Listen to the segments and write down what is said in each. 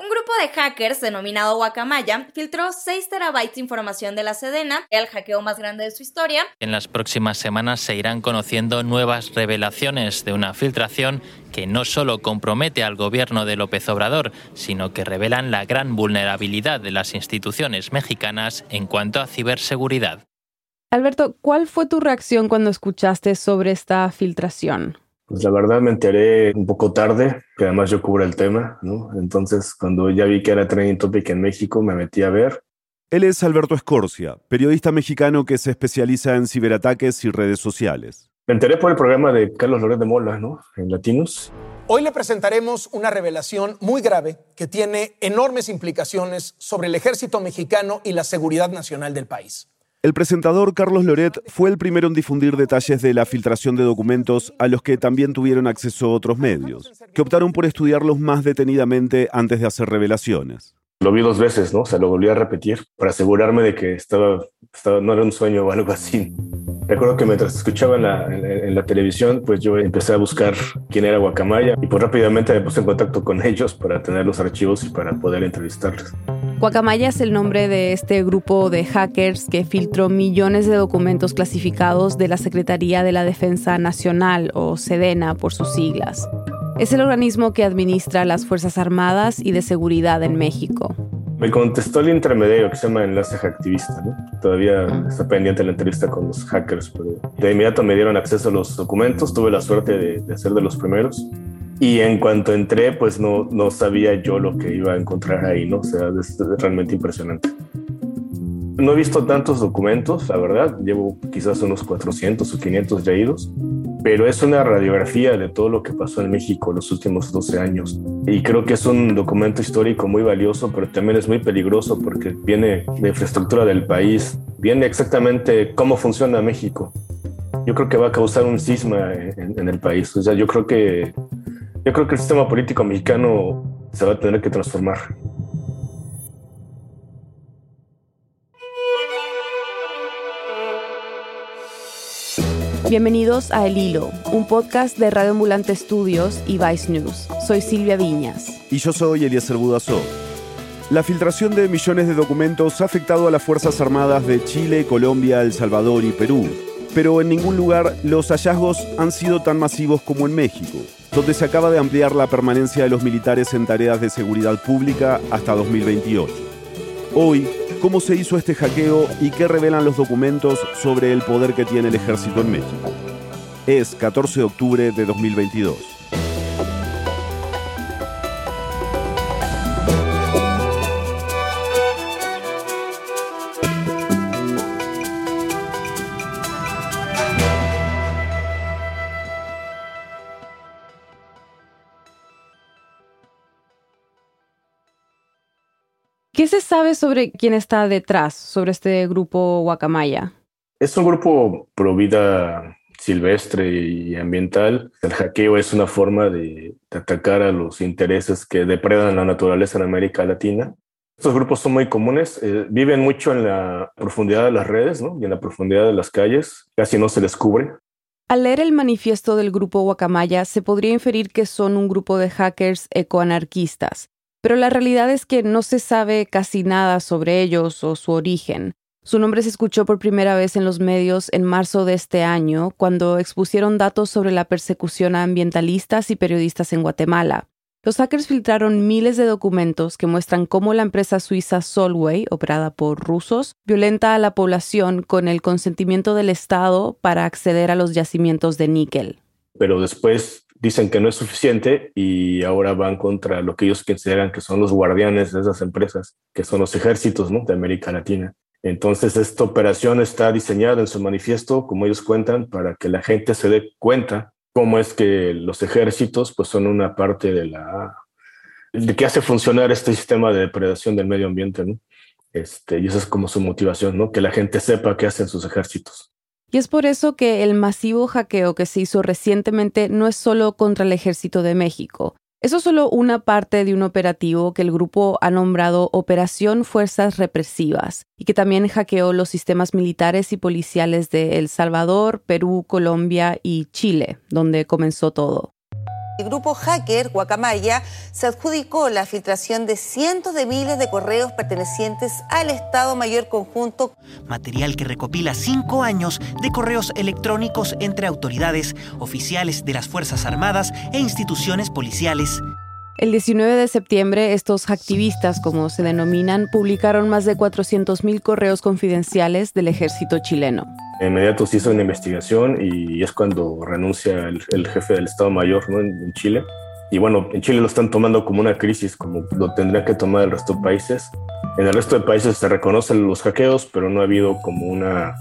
Un grupo de hackers denominado Guacamaya filtró 6 terabytes de información de la Sedena, el hackeo más grande de su historia. En las próximas semanas se irán conociendo nuevas revelaciones de una filtración que no solo compromete al gobierno de López Obrador, sino que revelan la gran vulnerabilidad de las instituciones mexicanas en cuanto a ciberseguridad. Alberto, ¿cuál fue tu reacción cuando escuchaste sobre esta filtración? Pues la verdad me enteré un poco tarde, que además yo cubro el tema, ¿no? Entonces, cuando ya vi que era trending topic en México, me metí a ver. Él es Alberto Escorcia, periodista mexicano que se especializa en ciberataques y redes sociales. Me enteré por el programa de Carlos Loret de Mola, ¿no? En Latinos. Hoy le presentaremos una revelación muy grave que tiene enormes implicaciones sobre el ejército mexicano y la seguridad nacional del país. El presentador Carlos Loret fue el primero en difundir detalles de la filtración de documentos a los que también tuvieron acceso otros medios, que optaron por estudiarlos más detenidamente antes de hacer revelaciones. Lo vi dos veces, ¿no? O sea, lo volví a repetir para asegurarme de que estaba, no era un sueño o algo así. Recuerdo que mientras escuchaba en la, en la, televisión, pues yo empecé a buscar quién era Guacamaya y pues rápidamente me puse en contacto con ellos para tener los archivos y para poder entrevistarles. Guacamaya es el nombre de este grupo de hackers que filtró millones de documentos clasificados de la Secretaría de la Defensa Nacional o SEDENA por sus siglas. Es el organismo que administra las Fuerzas Armadas y de Seguridad en México. Me contestó el intermediario que se llama Enlace Hacktivista. ¿no? Todavía está pendiente la entrevista con los hackers, pero de inmediato me dieron acceso a los documentos. Tuve la suerte de, de ser de los primeros. Y en cuanto entré, pues no, no sabía yo lo que iba a encontrar ahí, ¿no? O sea, es realmente impresionante. No he visto tantos documentos, la verdad. Llevo quizás unos 400 o 500 leídos, pero es una radiografía de todo lo que pasó en México los últimos 12 años. Y creo que es un documento histórico muy valioso, pero también es muy peligroso porque viene de infraestructura del país, viene exactamente cómo funciona México. Yo creo que va a causar un cisma en, en el país. O sea, yo creo que yo creo que el sistema político mexicano se va a tener que transformar. Bienvenidos a El Hilo, un podcast de Radio Ambulante Estudios y Vice News. Soy Silvia Viñas. Y yo soy Eliezer Budazó. La filtración de millones de documentos ha afectado a las Fuerzas Armadas de Chile, Colombia, El Salvador y Perú. Pero en ningún lugar los hallazgos han sido tan masivos como en México donde se acaba de ampliar la permanencia de los militares en tareas de seguridad pública hasta 2028. Hoy, ¿cómo se hizo este hackeo y qué revelan los documentos sobre el poder que tiene el ejército en México? Es 14 de octubre de 2022. Se sabe sobre quién está detrás, sobre este grupo Guacamaya? Es un grupo pro vida silvestre y ambiental. El hackeo es una forma de, atacar a los intereses que depredan la naturaleza en América Latina. Estos grupos son muy comunes, eh, viven mucho en la profundidad de las redes ¿no? y en la profundidad de las calles, casi no se les cubre. Al leer el manifiesto del grupo Guacamaya, se podría inferir que son un grupo de hackers ecoanarquistas, pero la realidad es que no se sabe casi nada sobre ellos o su origen. Su nombre se escuchó por primera vez en los medios en marzo de este año, cuando expusieron datos sobre la persecución a ambientalistas y periodistas en Guatemala. Los hackers filtraron miles de documentos que muestran cómo la empresa suiza Solway, operada por rusos, violenta a la población con el consentimiento del Estado para acceder a los yacimientos de níquel. Pero después dicen que no es suficiente y ahora van contra lo que ellos consideran que son los guardianes de esas empresas, que son los ejércitos de América Latina. Entonces, esta operación está diseñada en su manifiesto, como ellos cuentan, para que la gente se dé cuenta cómo es que los ejércitos pues, son una parte de la de que hace funcionar este sistema de depredación del medio ambiente. Este, y esa es como su motivación, ¿no? Que la gente sepa qué hacen sus ejércitos. Y es por eso que el masivo hackeo que se hizo recientemente no es solo contra el ejército de México. Eso es solo una parte de un operativo que el grupo ha nombrado Operación Fuerzas Represivas y que también hackeó los sistemas militares y policiales de El Salvador, Perú, Colombia y Chile, donde comenzó todo. El grupo hacker Guacamaya se adjudicó la filtración de cientos de miles de correos pertenecientes al Estado Mayor Conjunto. Material que recopila cinco años de correos electrónicos entre autoridades, oficiales de las Fuerzas Armadas e instituciones policiales. El 19 de septiembre, estos activistas, como se denominan, publicaron más de 400.000 correos confidenciales del ejército chileno. De inmediato se hizo una investigación y es cuando renuncia el, jefe del Estado Mayor ¿no? en, Chile. Y bueno, en Chile lo están tomando como una crisis, como lo tendrían que tomar el resto de países. En el resto de países se reconocen los hackeos, pero no ha habido como una...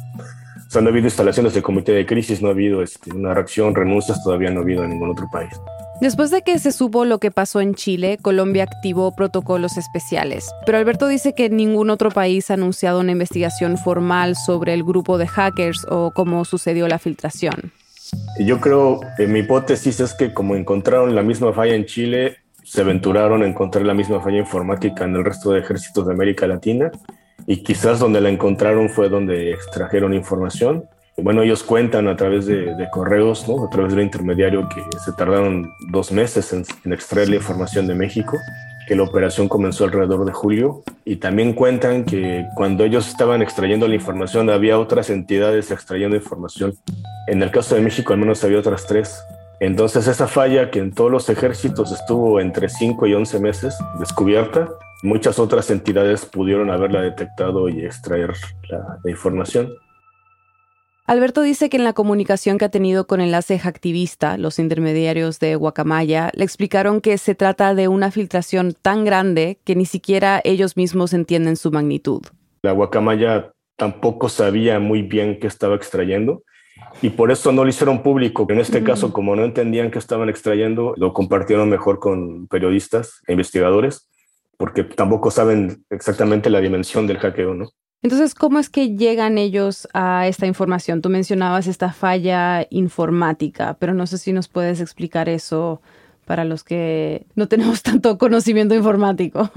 O sea, no ha habido instalaciones de comité de crisis, no ha habido este, una reacción, renuncias, todavía no ha habido en ningún otro país. Después de que se supo lo que pasó en Chile, Colombia activó protocolos especiales. Pero Alberto dice que ningún otro país ha anunciado una investigación formal sobre el grupo de hackers o cómo sucedió la filtración. Yo creo, que mi hipótesis es que como encontraron la misma falla en Chile, se aventuraron a encontrar la misma falla informática en el resto de ejércitos de América Latina y quizás donde la encontraron fue donde extrajeron información bueno, ellos cuentan a través de, correos, ¿no? a través del intermediario, que se tardaron dos meses en, extraer la información de México, que la operación comenzó alrededor de julio, y también cuentan que cuando ellos estaban extrayendo la información había otras entidades extrayendo información. En el caso de México al menos había otras tres. Entonces esa falla que en todos los ejércitos estuvo entre 5 y 11 meses descubierta, muchas otras entidades pudieron haberla detectado y extraer la información. Alberto dice que en la comunicación que ha tenido con Enlace Activista, los intermediarios de Guacamaya le explicaron que se trata de una filtración tan grande que ni siquiera ellos mismos entienden su magnitud. La Guacamaya tampoco sabía muy bien qué estaba extrayendo y por eso no lo hicieron público. En este caso, como no entendían qué estaban extrayendo, lo compartieron mejor con periodistas e investigadores, porque tampoco saben exactamente la dimensión del hackeo, ¿no? Entonces, ¿cómo es que llegan ellos a esta información? Tú mencionabas esta falla informática, pero no sé si nos puedes explicar eso para los que no tenemos tanto conocimiento informático.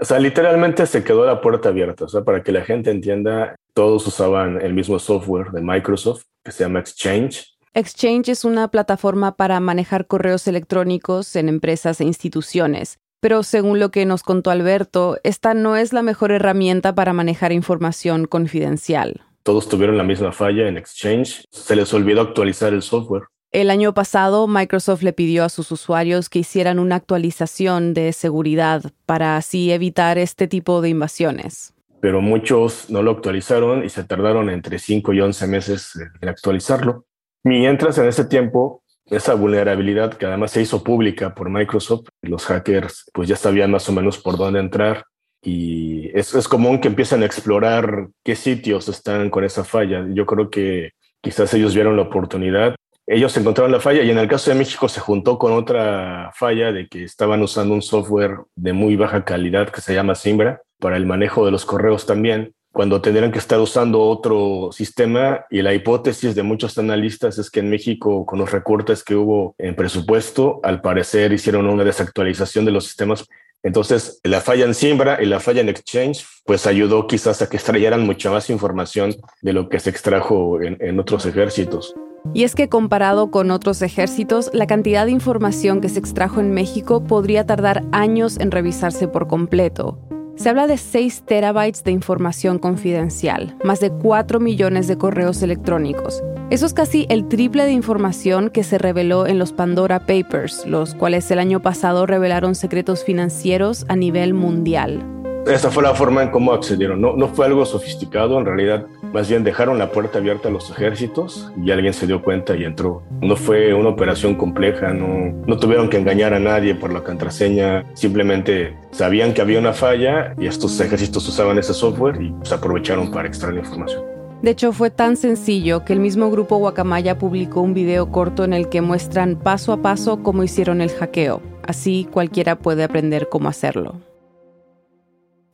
O sea, literalmente se quedó la puerta abierta, o sea, para que la gente entienda, todos usaban el mismo software de Microsoft que se llama Exchange. Exchange es una plataforma para manejar correos electrónicos en empresas e instituciones. Pero según lo que nos contó Alberto, esta no es la mejor herramienta para manejar información confidencial. Todos tuvieron la misma falla en Exchange. Se les olvidó actualizar el software. El año pasado, Microsoft le pidió a sus usuarios que hicieran una actualización de seguridad para así evitar este tipo de invasiones. Pero muchos no lo actualizaron y se tardaron entre 5 y 11 meses en actualizarlo. Mientras en ese tiempo, esa vulnerabilidad que además se hizo pública por Microsoft, los hackers pues ya sabían más o menos por dónde entrar y es, es común que empiecen a explorar qué sitios están con esa falla. Yo creo que quizás ellos vieron la oportunidad. Ellos encontraron la falla y en el caso de México se juntó con otra falla de que estaban usando un software de muy baja calidad que se llama Simbra para el manejo de los correos también cuando tendrían que estar usando otro sistema y la hipótesis de muchos analistas es que en México con los recortes que hubo en presupuesto, al parecer hicieron una desactualización de los sistemas. Entonces, la falla en Simbra y la falla en Exchange, pues ayudó quizás a que extrayeran mucha más información de lo que se extrajo en otros ejércitos. Y es que comparado con otros ejércitos, la cantidad de información que se extrajo en México podría tardar años en revisarse por completo. Se habla de 6 terabytes de información confidencial, más de 4 millones de correos electrónicos. Eso es casi el triple de información que se reveló en los Pandora Papers, los cuales el año pasado revelaron secretos financieros a nivel mundial. Esa fue la forma en cómo accedieron. No, no fue algo sofisticado, en realidad más bien dejaron la puerta abierta a los ejércitos y alguien se dio cuenta y entró. No fue una operación compleja, no, no tuvieron que engañar a nadie por la contraseña, simplemente sabían que había una falla y estos ejércitos usaban ese software y se aprovecharon para extraer información. De hecho, fue tan sencillo que el mismo grupo Guacamaya publicó un video corto en el que muestran paso a paso cómo hicieron el hackeo. Así cualquiera puede aprender cómo hacerlo.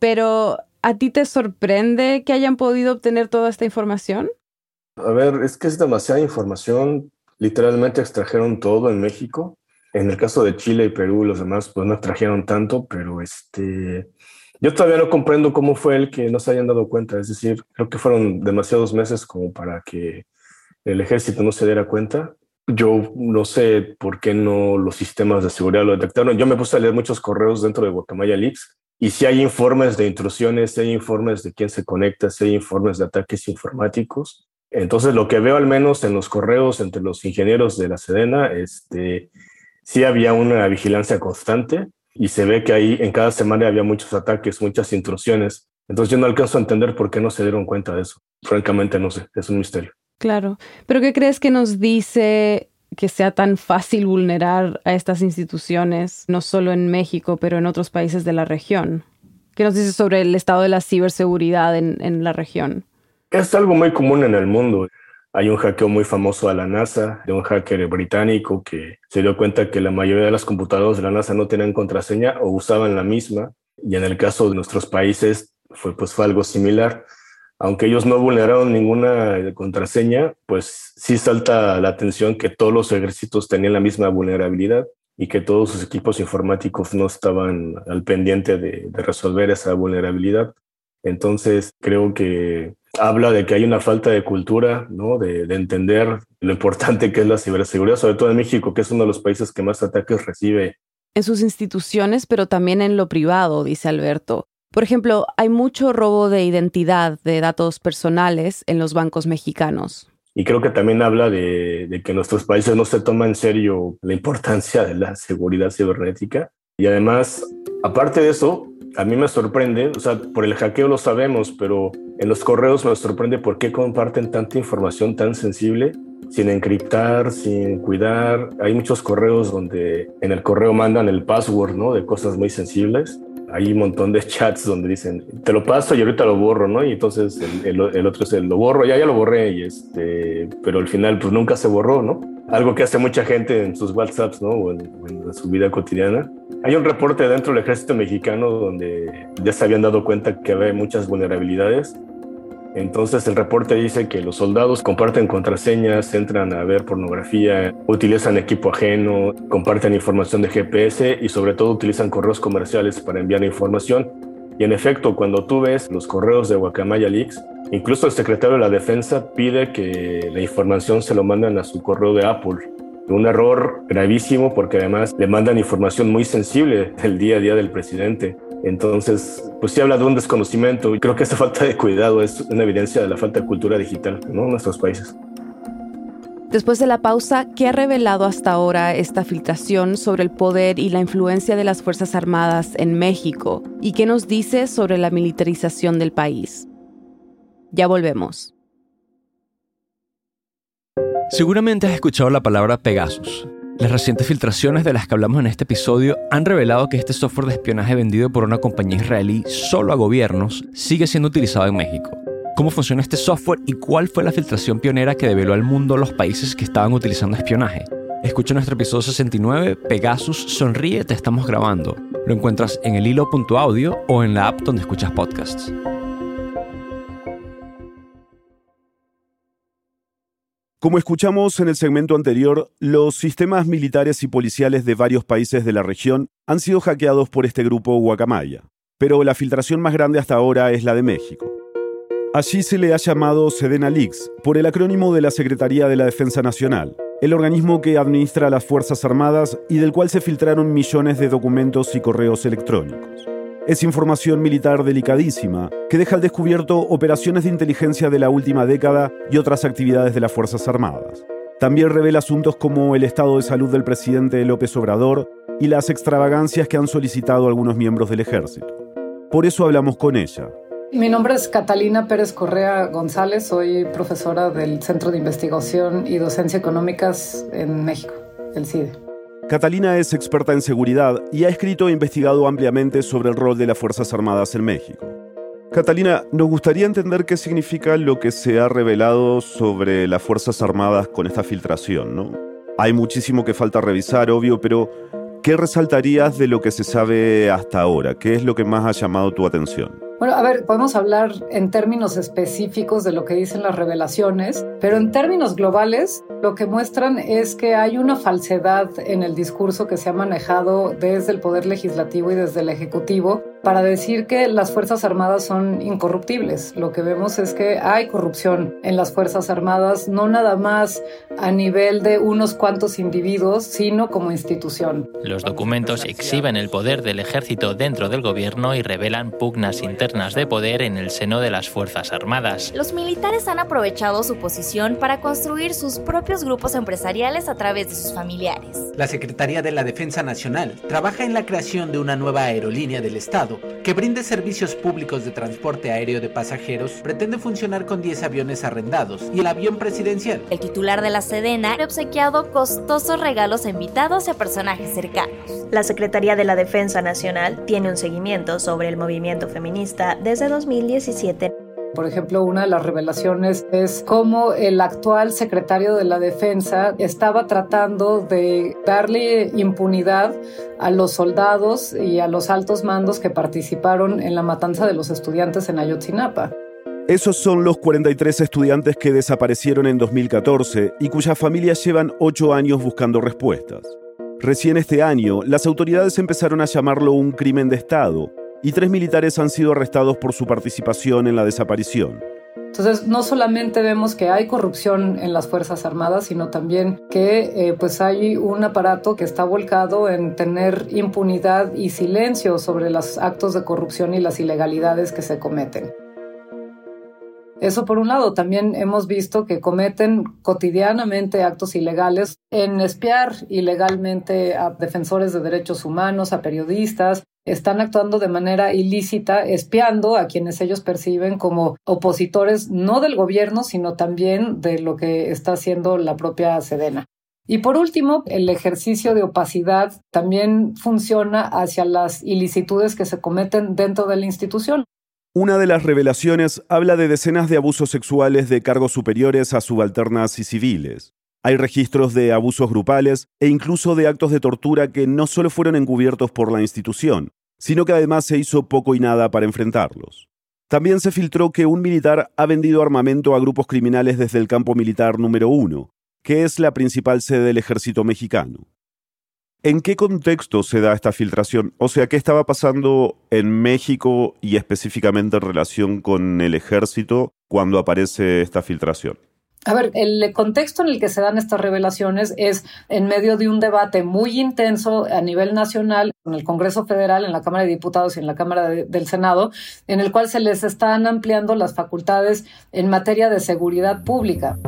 Pero, ¿a ti te sorprende que hayan podido obtener toda esta información? A ver, es que es demasiada información. Literalmente extrajeron todo en México. En el caso de Chile y Perú, los demás pues no extrajeron tanto, pero este, yo todavía no comprendo cómo fue el que no se hayan dado cuenta. Es decir, creo que fueron demasiados meses como para que el ejército no se diera cuenta. Yo no sé por qué no los sistemas de seguridad lo detectaron. Yo me puse a leer muchos correos dentro de Guacamaya Leaks y si hay informes de intrusiones, si hay informes de quién se conecta, si hay informes de ataques informáticos. Entonces, lo que veo al menos en los correos entre los ingenieros de la Sedena, este, sí había una vigilancia constante y se ve que ahí en cada semana había muchos ataques, muchas intrusiones. Entonces yo no alcanzo a entender por qué no se dieron cuenta de eso. Francamente no sé, es un misterio. Claro, pero ¿qué crees que nos dice que sea tan fácil vulnerar a estas instituciones, no solo en México, pero en otros países de la región? ¿Qué nos dice sobre el estado de la ciberseguridad en, en la región? Es algo muy común en el mundo. Hay un hackeo muy famoso a la NASA de un hacker británico que se dio cuenta que la mayoría de las computadoras de la NASA no tenían contraseña o usaban la misma. Y en el caso de nuestros países fue, pues, fue algo similar. Aunque ellos no vulneraron ninguna contraseña, pues sí salta la atención que todos los ejércitos tenían la misma vulnerabilidad y que todos sus equipos informáticos no estaban al pendiente de, de resolver esa vulnerabilidad. Entonces creo que habla de que hay una falta de cultura, ¿no? De, entender lo importante que es la ciberseguridad, sobre todo en México, que es uno de los países que más ataques recibe. En sus instituciones, pero también en lo privado, dice Alberto. Por ejemplo, hay mucho robo de identidad de datos personales en los bancos mexicanos. Y creo que también habla de, de que nuestros países no se toman en serio la importancia de la seguridad cibernética. Y además, aparte de eso, a mí me sorprende, o sea, por el hackeo lo sabemos, pero en los correos me sorprende por qué comparten tanta información tan sensible sin encriptar, sin cuidar. Hay muchos correos donde en el correo mandan el password, ¿no? De cosas muy sensibles. Hay un montón de chats donde dicen, te lo paso y ahorita lo borro, ¿no? Y entonces el, el, otro es el, lo borro, ya, ya lo borré, y este, pero al final pues nunca se borró, ¿no? Algo que hace mucha gente en sus WhatsApps, ¿no? O en, en su vida cotidiana. Hay un reporte dentro del ejército mexicano donde ya se habían dado cuenta que había muchas vulnerabilidades entonces el reporte dice que los soldados comparten contraseñas, entran a ver pornografía, utilizan equipo ajeno, comparten información de GPS y sobre todo utilizan correos comerciales para enviar información. Y en efecto, cuando tú ves los correos de Guacamaya Leaks, incluso el secretario de la Defensa pide que la información se lo manden a su correo de Apple. Un error gravísimo porque además le mandan información muy sensible del día a día del presidente. Entonces, pues sí habla de un desconocimiento y creo que esta falta de cuidado es una evidencia de la falta de cultura digital ¿no? en nuestros países. Después de la pausa, ¿qué ha revelado hasta ahora esta filtración sobre el poder y la influencia de las Fuerzas Armadas en México? ¿Y qué nos dice sobre la militarización del país? Ya volvemos. Seguramente has escuchado la palabra Pegasus. Las recientes filtraciones de las que hablamos en este episodio han revelado que este software de espionaje vendido por una compañía israelí solo a gobiernos sigue siendo utilizado en México. ¿Cómo funciona este software y cuál fue la filtración pionera que develó al mundo los países que estaban utilizando espionaje? Escucha nuestro episodio 69, Pegasus Sonríe, te estamos grabando. Lo encuentras en el hilo.audio o en la app donde escuchas podcasts. Como escuchamos en el segmento anterior, los sistemas militares y policiales de varios países de la región han sido hackeados por este grupo Guacamaya, pero la filtración más grande hasta ahora es la de México. Allí se le ha llamado Sedena Leaks, por el acrónimo de la Secretaría de la Defensa Nacional, el organismo que administra las Fuerzas Armadas y del cual se filtraron millones de documentos y correos electrónicos. Es información militar delicadísima que deja al descubierto operaciones de inteligencia de la última década y otras actividades de las Fuerzas Armadas. También revela asuntos como el estado de salud del presidente López Obrador y las extravagancias que han solicitado algunos miembros del ejército. Por eso hablamos con ella. Mi nombre es Catalina Pérez Correa González, soy profesora del Centro de Investigación y Docencia Económicas en México, el CIDE. Catalina es experta en seguridad y ha escrito e investigado ampliamente sobre el rol de las Fuerzas Armadas en México. Catalina, nos gustaría entender qué significa lo que se ha revelado sobre las Fuerzas Armadas con esta filtración, ¿no? Hay muchísimo que falta revisar, obvio, pero ¿qué resaltarías de lo que se sabe hasta ahora? ¿Qué es lo que más ha llamado tu atención? Bueno, a ver, podemos hablar en términos específicos de lo que dicen las revelaciones, pero en términos globales lo que muestran es que hay una falsedad en el discurso que se ha manejado desde el Poder Legislativo y desde el Ejecutivo para decir que las Fuerzas Armadas son incorruptibles. Lo que vemos es que hay corrupción en las Fuerzas Armadas, no nada más a nivel de unos cuantos individuos, sino como institución. Los documentos exhiben el poder del ejército dentro del gobierno y revelan pugnas internas de poder en el seno de las Fuerzas Armadas. Los militares han aprovechado su posición para construir sus propios grupos empresariales a través de sus familiares. La Secretaría de la Defensa Nacional trabaja en la creación de una nueva aerolínea del Estado que brinde servicios públicos de transporte aéreo de pasajeros, pretende funcionar con 10 aviones arrendados y el avión presidencial. El titular de la Sedena ha obsequiado costosos regalos a invitados y a personajes cercanos. La Secretaría de la Defensa Nacional tiene un seguimiento sobre el movimiento feminista desde 2017. Por ejemplo, una de las revelaciones es cómo el actual secretario de la Defensa estaba tratando de darle impunidad a los soldados y a los altos mandos que participaron en la matanza de los estudiantes en Ayotzinapa. Esos son los 43 estudiantes que desaparecieron en 2014 y cuyas familias llevan ocho años buscando respuestas. Recién este año, las autoridades empezaron a llamarlo un crimen de Estado, y tres militares han sido arrestados por su participación en la desaparición. Entonces, no solamente vemos que hay corrupción en las Fuerzas Armadas, sino también que eh, pues hay un aparato que está volcado en tener impunidad y silencio sobre los actos de corrupción y las ilegalidades que se cometen. Eso por un lado, también hemos visto que cometen cotidianamente actos ilegales en espiar ilegalmente a defensores de derechos humanos, a periodistas, están actuando de manera ilícita, espiando a quienes ellos perciben como opositores no del gobierno, sino también de lo que está haciendo la propia Sedena. Y por último, el ejercicio de opacidad también funciona hacia las ilicitudes que se cometen dentro de la institución. Una de las revelaciones habla de decenas de abusos sexuales de cargos superiores a subalternas y civiles. Hay registros de abusos grupales e incluso de actos de tortura que no solo fueron encubiertos por la institución, sino que además se hizo poco y nada para enfrentarlos. También se filtró que un militar ha vendido armamento a grupos criminales desde el campo militar número uno, que es la principal sede del ejército mexicano. ¿En qué contexto se da esta filtración? O sea, ¿qué estaba pasando en México y específicamente en relación con el ejército cuando aparece esta filtración? A ver, el contexto en el que se dan estas revelaciones es en medio de un debate muy intenso a nivel nacional en el Congreso Federal, en la Cámara de Diputados y en la Cámara del Senado, en el cual se les están ampliando las facultades en materia de seguridad pública.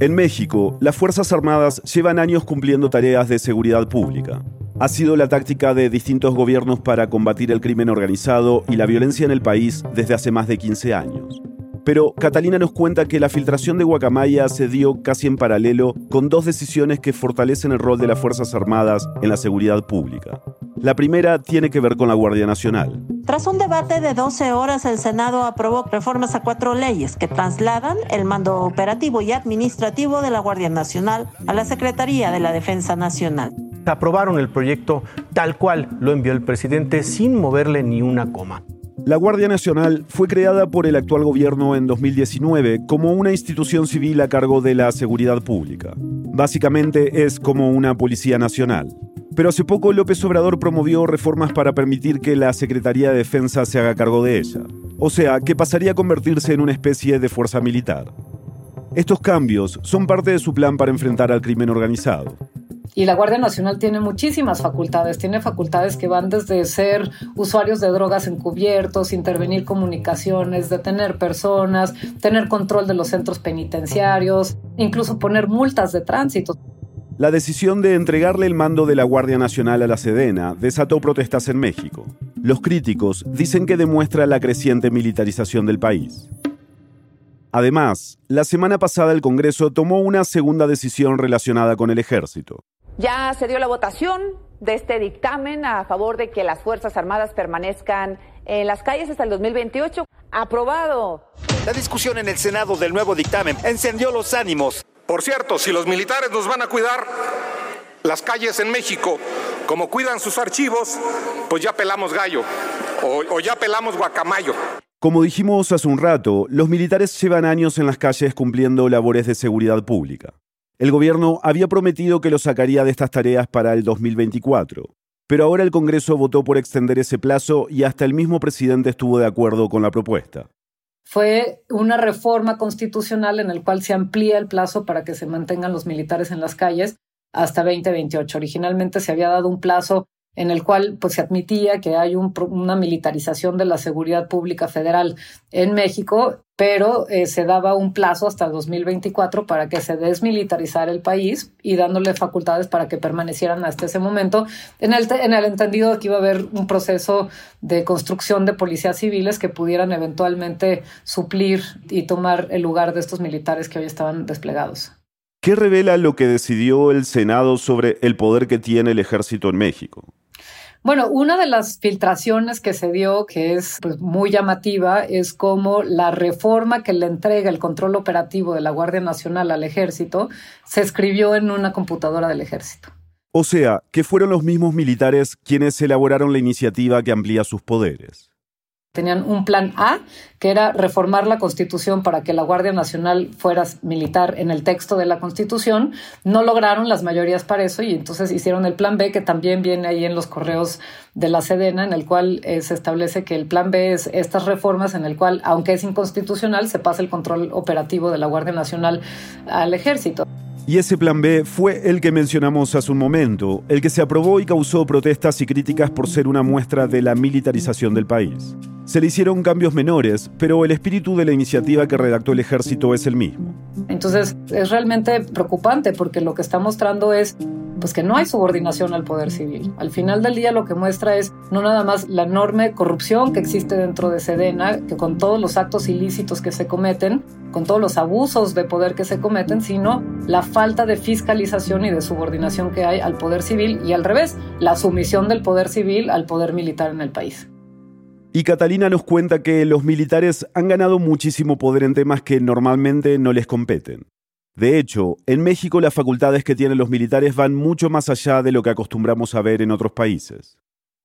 En México, las Fuerzas Armadas llevan años cumpliendo tareas de seguridad pública. Ha sido la táctica de distintos gobiernos para combatir el crimen organizado y la violencia en el país desde hace más de 15 años. Pero Catalina nos cuenta que la filtración de Guacamaya se dio casi en paralelo con dos decisiones que fortalecen el rol de las Fuerzas Armadas en la seguridad pública. La primera tiene que ver con la Guardia Nacional. Tras un debate de 12 horas, el Senado aprobó reformas a cuatro leyes que trasladan el mando operativo y administrativo de la Guardia Nacional a la Secretaría de la Defensa Nacional. Aprobaron el proyecto tal cual lo envió el presidente sin moverle ni una coma. La Guardia Nacional fue creada por el actual gobierno en 2019 como una institución civil a cargo de la seguridad pública. Básicamente es como una policía nacional. Pero hace poco López Obrador promovió reformas para permitir que la Secretaría de Defensa se haga cargo de ella. O sea, que pasaría a convertirse en una especie de fuerza militar. Estos cambios son parte de su plan para enfrentar al crimen organizado. Y la Guardia Nacional tiene muchísimas facultades, tiene facultades que van desde ser usuarios de drogas encubiertos, intervenir comunicaciones, detener personas, tener control de los centros penitenciarios, incluso poner multas de tránsito. La decisión de entregarle el mando de la Guardia Nacional a la Sedena desató protestas en México. Los críticos dicen que demuestra la creciente militarización del país. Además, la semana pasada el Congreso tomó una segunda decisión relacionada con el ejército. Ya se dio la votación de este dictamen a favor de que las Fuerzas Armadas permanezcan en las calles hasta el 2028. Aprobado. La discusión en el Senado del nuevo dictamen encendió los ánimos. Por cierto, si los militares nos van a cuidar las calles en México como cuidan sus archivos, pues ya pelamos gallo o, o ya pelamos guacamayo. Como dijimos hace un rato, los militares llevan años en las calles cumpliendo labores de seguridad pública. El gobierno había prometido que los sacaría de estas tareas para el 2024. Pero ahora el Congreso votó por extender ese plazo y hasta el mismo presidente estuvo de acuerdo con la propuesta. Fue una reforma constitucional en el cual se amplía el plazo para que se mantengan los militares en las calles hasta 2028. Originalmente se había dado un plazo en el cual pues, se admitía que hay una militarización de la seguridad pública federal en México, pero eh, se daba un plazo hasta el 2024 para que se desmilitarizara el país y dándole facultades para que permanecieran hasta ese momento, en el, en el entendido de que iba a haber un proceso de construcción de policías civiles que pudieran eventualmente suplir y tomar el lugar de estos militares que hoy estaban desplegados. ¿Qué revela lo que decidió el Senado sobre el poder que tiene el ejército en México? Bueno, una de las filtraciones que se dio, que es pues, muy llamativa, es como la reforma que le entrega el control operativo de la Guardia Nacional al ejército se escribió en una computadora del ejército. O sea, que fueron los mismos militares quienes elaboraron la iniciativa que amplía sus poderes. Tenían un plan A, que era reformar la Constitución para que la Guardia Nacional fuera militar en el texto de la Constitución. No lograron las mayorías para eso y entonces hicieron el plan B, que también viene ahí en los correos de la Sedena, en el cual eh, se establece que el plan B es estas reformas en el cual, aunque es inconstitucional, se pasa el control operativo de la Guardia Nacional al ejército. Y ese plan B fue el que mencionamos hace un momento, el que se aprobó y causó protestas y críticas por ser una muestra de la militarización del país. Se le hicieron cambios menores, pero el espíritu de la iniciativa que redactó el ejército es el mismo. Entonces es realmente preocupante porque lo que está mostrando es pues que no hay subordinación al poder civil. Al final del día lo que muestra es no nada más la enorme corrupción que existe dentro de Sedena, que con todos los actos ilícitos que se cometen, con todos los abusos de poder que se cometen, sino la falta de fiscalización y de subordinación que hay al poder civil y al revés, la sumisión del poder civil al poder militar en el país. Y Catalina nos cuenta que los militares han ganado muchísimo poder en temas que normalmente no les competen. De hecho, en México las facultades que tienen los militares van mucho más allá de lo que acostumbramos a ver en otros países.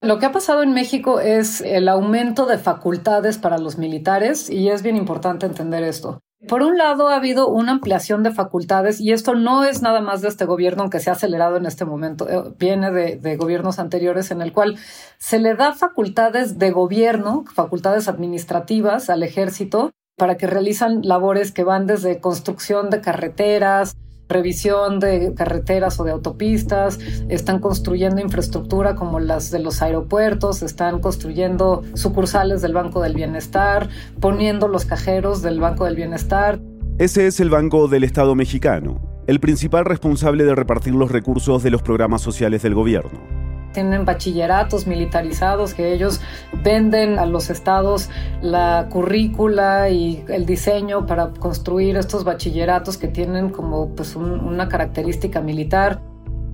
Lo que ha pasado en México es el aumento de facultades para los militares y es bien importante entender esto. Por un lado, ha habido una ampliación de facultades y esto no es nada más de este gobierno, aunque se ha acelerado en este momento, eh, viene de, de, gobiernos anteriores en el cual se le da facultades de gobierno, facultades administrativas al ejército para que realizan labores que van desde construcción de carreteras, revisión de carreteras o de autopistas, están construyendo infraestructura como las de los aeropuertos, están construyendo sucursales del Banco del Bienestar, poniendo los cajeros del Banco del Bienestar. Ese es el Banco del Estado mexicano, el principal responsable de repartir los recursos de los programas sociales del gobierno tienen bachilleratos militarizados que ellos venden a los estados la currícula y el diseño para construir estos bachilleratos que tienen como pues una característica militar.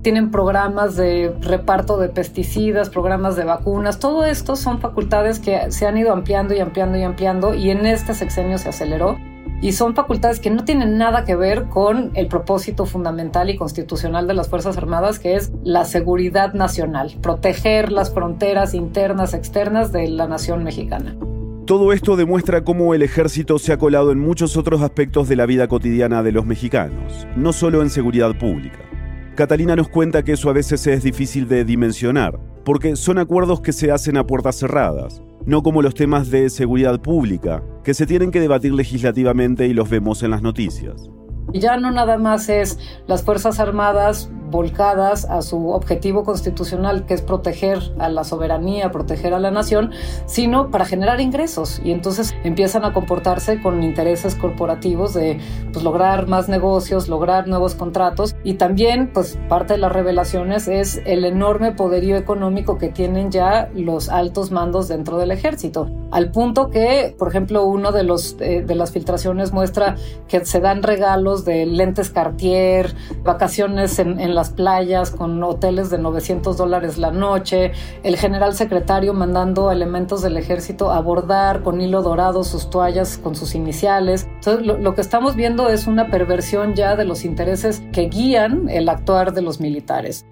Tienen programas de reparto de pesticidas, programas de vacunas, todo esto son facultades que se han ido ampliando y ampliando y ampliando y en este sexenio se aceleró y son facultades que no tienen nada que ver con el propósito fundamental y constitucional de las Fuerzas Armadas, que es la seguridad nacional, proteger las fronteras internas, externas de la nación mexicana. Todo esto demuestra cómo el ejército se ha colado en muchos otros aspectos de la vida cotidiana de los mexicanos, no solo en seguridad pública. Catalina nos cuenta que eso a veces es difícil de dimensionar, porque son acuerdos que se hacen a puertas cerradas, no como los temas de seguridad pública, que se tienen que debatir legislativamente y los vemos en las noticias. Ya no nada más es las Fuerzas Armadas volcadas a su objetivo constitucional, que es proteger a la soberanía, proteger a la nación, sino para generar ingresos. Y entonces empiezan a comportarse con intereses corporativos de pues, lograr más negocios, lograr nuevos contratos. Y también, pues, parte de las revelaciones es el enorme poderío económico que tienen ya los altos mandos dentro del ejército. Al punto que, por ejemplo, uno de, los, eh, de las filtraciones muestra que se dan regalos de lentes Cartier, vacaciones en, las playas con hoteles de 900 dólares la noche, el general secretario mandando elementos del ejército a bordar con hilo dorado sus toallas con sus iniciales. Entonces, lo que estamos viendo es una perversión ya de los intereses que guían el actuar de los militares.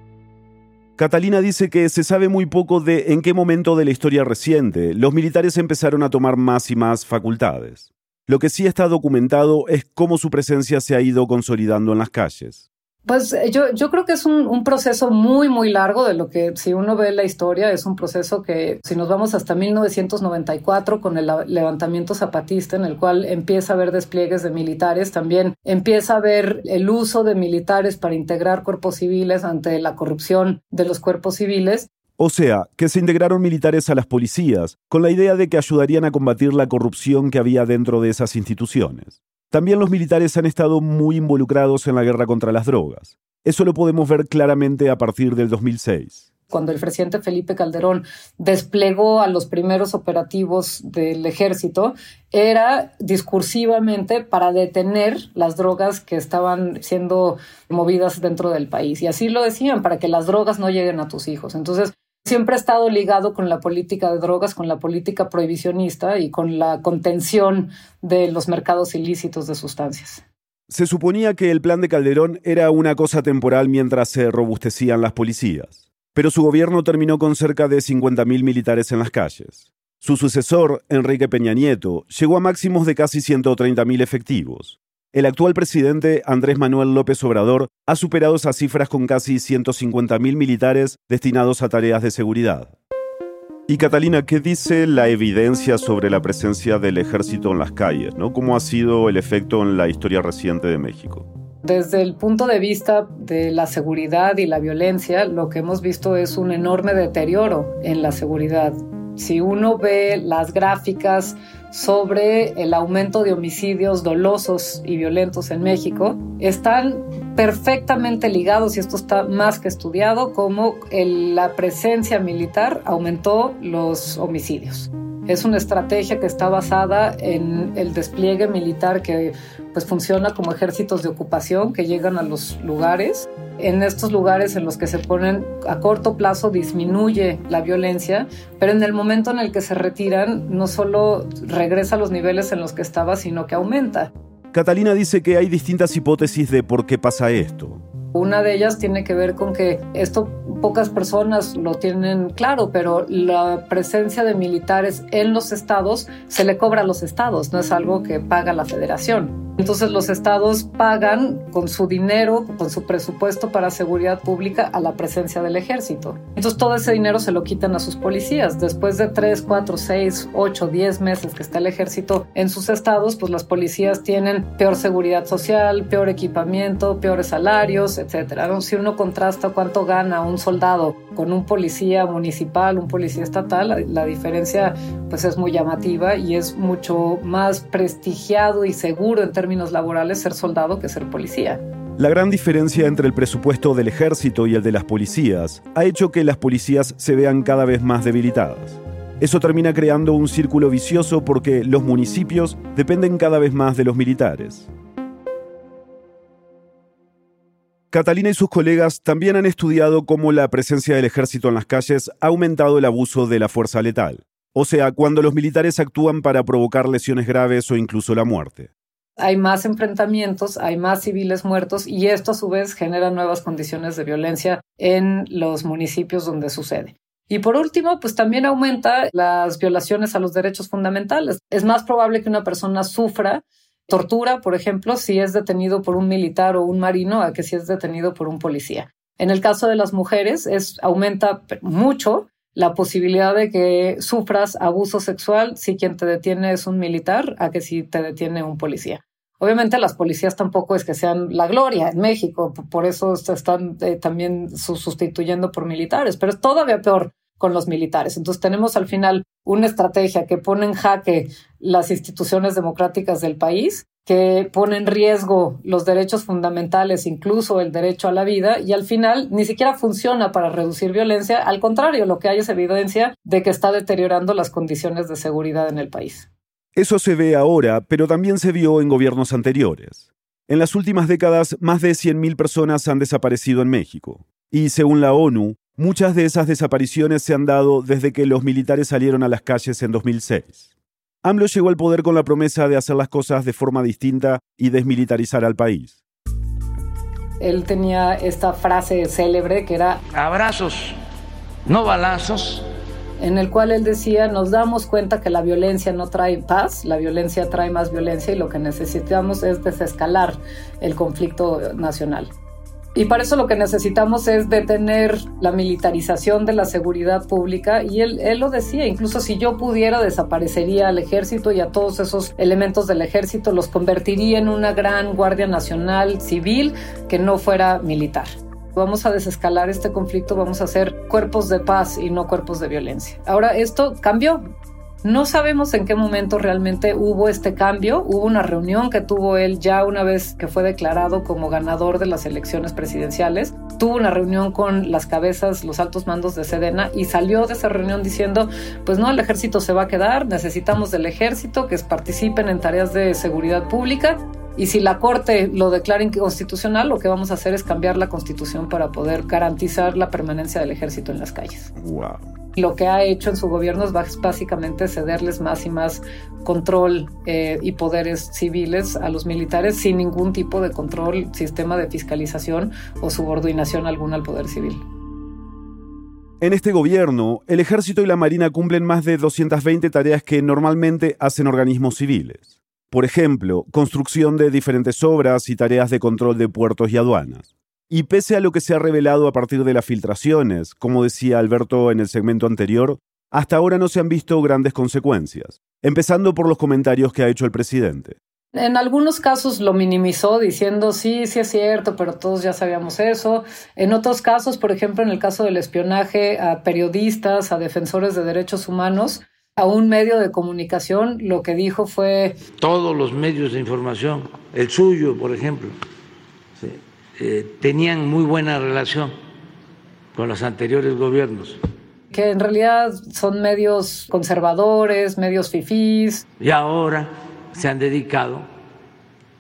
Catalina dice que se sabe muy poco de en qué momento de la historia reciente los militares empezaron a tomar más y más facultades. Lo que sí está documentado es cómo su presencia se ha ido consolidando en las calles. Pues eh, yo, creo que es un, un, proceso muy, muy largo de lo que si uno ve la historia, es un proceso que si nos vamos hasta 1994 con el levantamiento zapatista en el cual empieza a haber despliegues de militares, también empieza a haber el uso de militares para integrar cuerpos civiles ante la corrupción de los cuerpos civiles. O sea, que se integraron militares a las policías, con la idea de que ayudarían a combatir la corrupción que había dentro de esas instituciones. También los militares han estado muy involucrados en la guerra contra las drogas. Eso lo podemos ver claramente a partir del 2006 cuando el presidente Felipe Calderón desplegó a los primeros operativos del ejército, era discursivamente para detener las drogas que estaban siendo movidas dentro del país. Y así lo decían, para que las drogas no lleguen a tus hijos. Entonces, siempre ha estado ligado con la política de drogas, con la política prohibicionista y con la contención de los mercados ilícitos de sustancias. Se suponía que el plan de Calderón era una cosa temporal mientras se robustecían las policías, pero su gobierno terminó con cerca de 50.000 militares en las calles. Su sucesor, Enrique Peña Nieto, llegó a máximos de casi 130.000 efectivos. El actual presidente Andrés Manuel López Obrador ha superado esas cifras con casi 150.000 militares destinados a tareas de seguridad. Y Catalina, ¿qué dice la evidencia sobre la presencia del ejército en las calles? ¿no? ¿Cómo ha sido el efecto en la historia reciente de México? Desde el punto de vista de la seguridad y la violencia, lo que hemos visto es un enorme deterioro en la seguridad. Si uno ve las gráficas sobre el aumento de homicidios dolosos y violentos en México están perfectamente ligados, y esto está más que estudiado, como la presencia militar aumentó los homicidios. Es una estrategia que está basada en el despliegue militar que pues funciona como ejércitos de ocupación que llegan a los lugares. En estos lugares en los que se ponen a corto plazo disminuye la violencia, pero en el momento en el que se retiran no solo regresa a los niveles en los que estaba, sino que aumenta. Catalina dice que hay distintas hipótesis de por qué pasa esto. Una de ellas tiene que ver con que esto pocas personas lo tienen claro, pero la presencia de militares en los estados se le cobra a los estados, no es algo que paga la federación. Entonces los estados pagan con su dinero, con su presupuesto para seguridad pública a la presencia del ejército. Entonces todo ese dinero se lo quitan a sus policías. Después de 3, 4, 6, 8, 10 meses que está el ejército en sus estados, pues las policías tienen peor seguridad social, peor equipamiento, peores salarios, etc. Si uno contrasta cuánto gana un soldado con un policía municipal, un policía estatal, la, la diferencia pues es muy llamativa y es mucho más prestigiado y seguro en términos laborales ser soldado que ser policía. La gran diferencia entre el presupuesto del ejército y el de las policías ha hecho que las policías se vean cada vez más debilitadas. Eso termina creando un círculo vicioso porque los municipios dependen cada vez más de los militares. Catalina y sus colegas también han estudiado cómo la presencia del ejército en las calles ha aumentado el abuso de la fuerza letal, o sea, cuando los militares actúan para provocar lesiones graves o incluso la muerte hay más enfrentamientos, hay más civiles muertos y esto a su vez genera nuevas condiciones de violencia en los municipios donde sucede. Y por último, pues también aumenta las violaciones a los derechos fundamentales. Es más probable que una persona sufra tortura, por ejemplo, si es detenido por un militar o un marino a que si es detenido por un policía. En el caso de las mujeres, es, aumenta mucho la posibilidad de que sufras abuso sexual si quien te detiene es un militar a que si te detiene un policía. Obviamente las policías tampoco es que sean la gloria en México, por eso están eh, también sustituyendo por militares, pero es todavía peor con los militares. Entonces tenemos al final una estrategia que pone en jaque las instituciones democráticas del país que pone en riesgo los derechos fundamentales, incluso el derecho a la vida, y al final ni siquiera funciona para reducir violencia, al contrario, lo que hay es evidencia de que está deteriorando las condiciones de seguridad en el país. Eso se ve ahora, pero también se vio en gobiernos anteriores. En las últimas décadas, más de 100.000 personas han desaparecido en México. Y según la ONU, muchas de esas desapariciones se han dado desde que los militares salieron a las calles en 2006. AMLO llegó al poder con la promesa de hacer las cosas de forma distinta y desmilitarizar al país. Él tenía esta frase célebre que era abrazos, no balazos. En el cual él decía, nos damos cuenta que la violencia no trae paz, la violencia trae más violencia y lo que necesitamos es desescalar el conflicto nacional. Y para eso lo que necesitamos es detener la militarización de la seguridad pública. Y él, lo decía, incluso si yo pudiera, desaparecería al ejército y a todos esos elementos del ejército, los convertiría en una gran Guardia Nacional civil que no fuera militar. Vamos a desescalar este conflicto, vamos a hacer cuerpos de paz y no cuerpos de violencia. Ahora, esto cambió. No sabemos en qué momento realmente hubo este cambio. Hubo una reunión que tuvo él ya una vez que fue declarado como ganador de las elecciones presidenciales. Tuvo una reunión con las cabezas, los altos mandos de Sedena y salió de esa reunión diciendo, pues no, el ejército se va a quedar, necesitamos del ejército que participen en tareas de seguridad pública y si la Corte lo declara inconstitucional, lo que vamos a hacer es cambiar la Constitución para poder garantizar la permanencia del ejército en las calles. Wow. Lo que ha hecho en su gobierno es básicamente cederles más y más control eh, y poderes civiles a los militares sin ningún tipo de control, sistema de fiscalización o subordinación alguna al poder civil. En este gobierno, el ejército y la marina cumplen más de 220 tareas que normalmente hacen organismos civiles. Por ejemplo, construcción de diferentes obras y tareas de control de puertos y aduanas. Y pese a lo que se ha revelado a partir de las filtraciones, como decía Alberto en el segmento anterior, hasta ahora no se han visto grandes consecuencias, empezando por los comentarios que ha hecho el presidente. En algunos casos lo minimizó diciendo sí, sí es cierto, pero todos ya sabíamos eso. En otros casos, por ejemplo, en el caso del espionaje a periodistas, a defensores de derechos humanos, a un medio de comunicación, lo que dijo fue... Todos los medios de información, el suyo, por ejemplo, eh, tenían muy buena relación con los anteriores gobiernos. Que en realidad son medios conservadores, medios fifís. Y ahora se han dedicado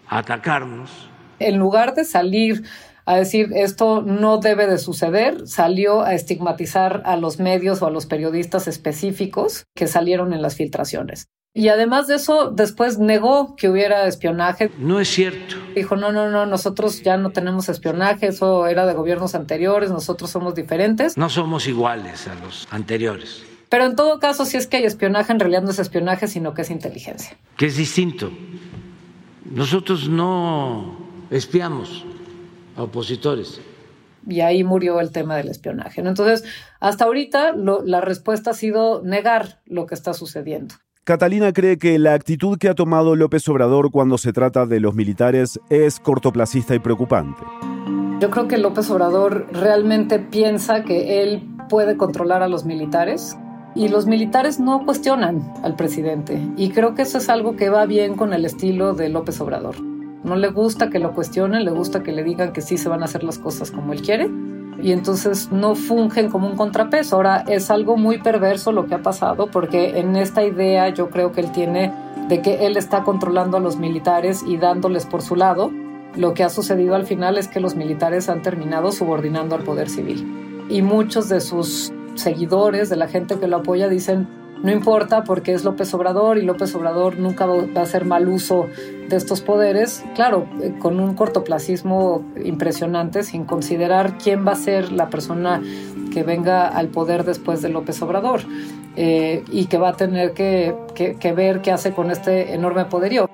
a atacarnos. En lugar de salir a decir esto no debe de suceder, salió a estigmatizar a los medios o a los periodistas específicos que salieron en las filtraciones. Y además de eso, después negó que hubiera espionaje. No es cierto. Dijo, no, no, no, nosotros ya no tenemos espionaje, eso era de gobiernos anteriores, nosotros somos diferentes. No somos iguales a los anteriores. Pero en todo caso, si es que hay espionaje, en realidad no es espionaje, sino que es inteligencia. Que es distinto. Nosotros no espiamos a opositores. Y ahí murió el tema del espionaje. Entonces, hasta ahorita la respuesta ha sido negar lo que está sucediendo. Catalina cree que la actitud que ha tomado López Obrador cuando se trata de los militares es cortoplacista y preocupante. Yo creo que López Obrador realmente piensa que él puede controlar a los militares y los militares no cuestionan al presidente. Y creo que eso es algo que va bien con el estilo de López Obrador. No le gusta que lo cuestionen, le gusta que le digan que sí se van a hacer las cosas como él quiere y entonces no fungen como un contrapeso. Ahora es algo muy perverso lo que ha pasado porque en esta idea yo creo que él tiene de que él está controlando a los militares y dándoles por su lado. Lo que ha sucedido al final es que los militares han terminado subordinando al poder civil. Y muchos de sus seguidores, de la gente que lo apoya, dicen, no importa porque es López Obrador y López Obrador nunca va a hacer mal uso de estos poderes, claro, eh, con un cortoplacismo impresionante, sin considerar quién va a ser la persona que venga al poder después de López Obrador eh, y que va a tener que, ver qué hace con este enorme poderío.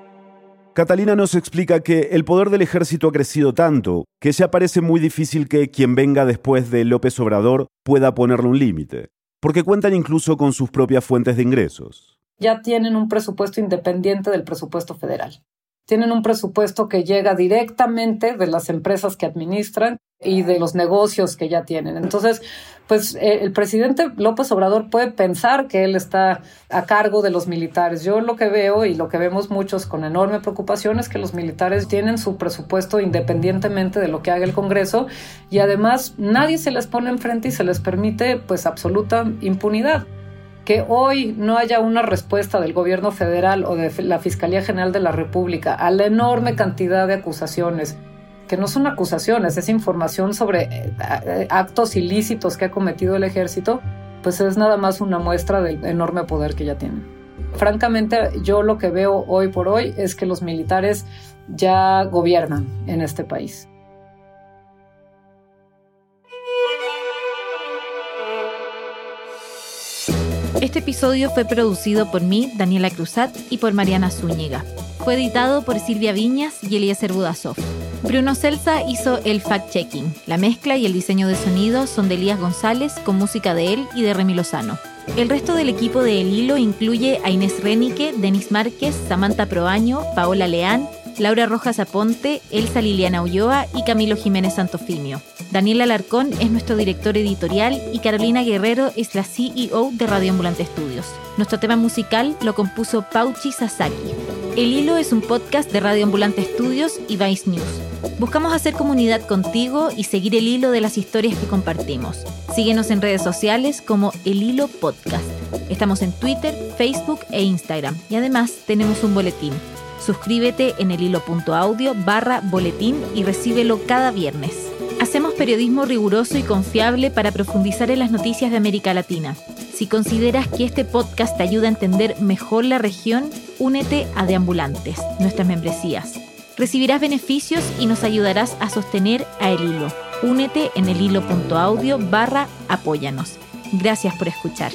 Catalina nos explica que el poder del ejército ha crecido tanto que ya parece muy difícil que quien venga después de López Obrador pueda ponerle un límite porque cuentan incluso con sus propias fuentes de ingresos. Ya tienen un presupuesto independiente del presupuesto federal. Tienen un presupuesto que llega directamente de las empresas que administran y de los negocios que ya tienen. Entonces, pues eh, el presidente López Obrador puede pensar que él está a cargo de los militares. Yo lo que veo y lo que vemos muchos con enorme preocupación es que los militares tienen su presupuesto independientemente de lo que haga el Congreso y además nadie se les pone enfrente y se les permite pues absoluta impunidad que hoy no haya una respuesta del gobierno federal o de la Fiscalía General de la República a la enorme cantidad de acusaciones que no son acusaciones, es información sobre eh, actos ilícitos que ha cometido el ejército, pues es nada más una muestra del enorme poder que ya tienen. Francamente, yo lo que veo hoy por hoy es que los militares ya gobiernan en este país. Este episodio fue producido por mí, Daniela Cruzat, y por Mariana Zúñiga. Fue editado por Silvia Viñas y Eliezer Budasov. Bruno Celsa hizo el fact-checking. La mezcla y el diseño de sonido son de Elías González con música de él y de Remy Lozano. El resto del equipo de El Hilo incluye a Inés Renique, Denis Márquez, Samantha Proaño, Paola Leán, Laura Rojas Aponte, Elsa Liliana Ulloa y Camilo Jiménez Santofimio. Daniel Alarcón es nuestro director editorial y Carolina Guerrero es la CEO de Radio Ambulante Estudios. Nuestro tema musical lo compuso Pauchi Sasaki. El Hilo es un podcast de Radio Ambulante Estudios y Vice News. Buscamos hacer comunidad contigo y seguir el hilo de las historias que compartimos. Síguenos en redes sociales como El Hilo Podcast. Estamos en Twitter, Facebook e Instagram y además tenemos un boletín. Suscríbete en elhilo.audio barra boletín y recíbelo cada viernes. Hacemos periodismo riguroso y confiable para profundizar en las noticias de América Latina. Si consideras que este podcast te ayuda a entender mejor la región, únete a Deambulantes, nuestras membresías. Recibirás beneficios y nos ayudarás a sostener a El Hilo. Únete en elhilo.audio barra apóyanos. Gracias por escuchar.